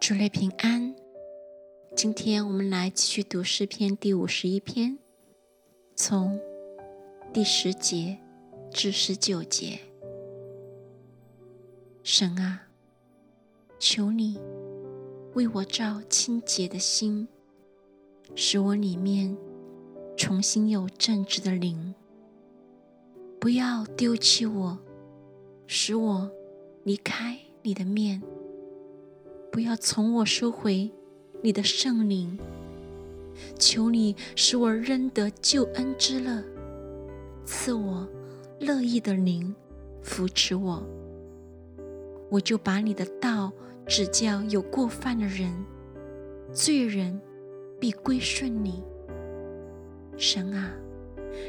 主内平安。今天我们来继续读诗篇第五十一篇，从第十节至十九节。神啊，求你为我照清洁的心，使我里面重新有正直的灵。不要丢弃我，使我离开你的面。不要从我收回你的圣灵，求你使我认得救恩之乐，赐我乐意的灵扶持我。我就把你的道指教有过犯的人，罪人必归顺你。神啊，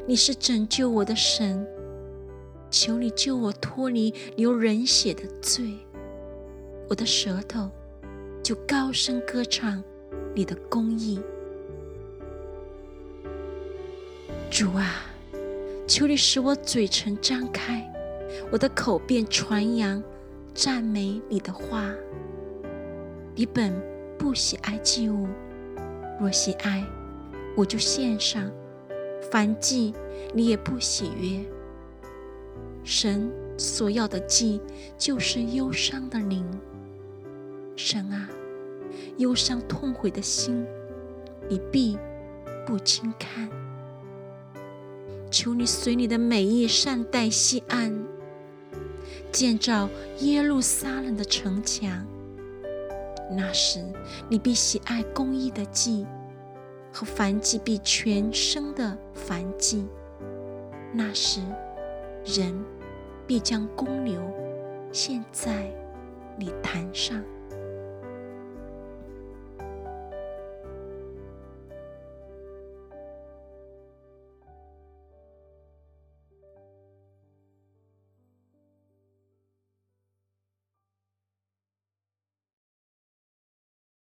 你是拯救我的神，求你救我脱离流人血的罪。我的舌头。就高声歌唱你的公义，主啊，求你使我嘴唇张开，我的口便传扬赞美你的话。你本不喜爱祭物，若喜爱，我就献上；凡祭，你也不喜悦。神所要的祭，就是忧伤的灵。神啊。忧伤痛悔的心，你必不轻看。求你随你的美意善待西安，建造耶路撒冷的城墙。那时，你必喜爱公义的祭和凡祭，必全生的凡祭。那时，人必将公牛献在你坛上。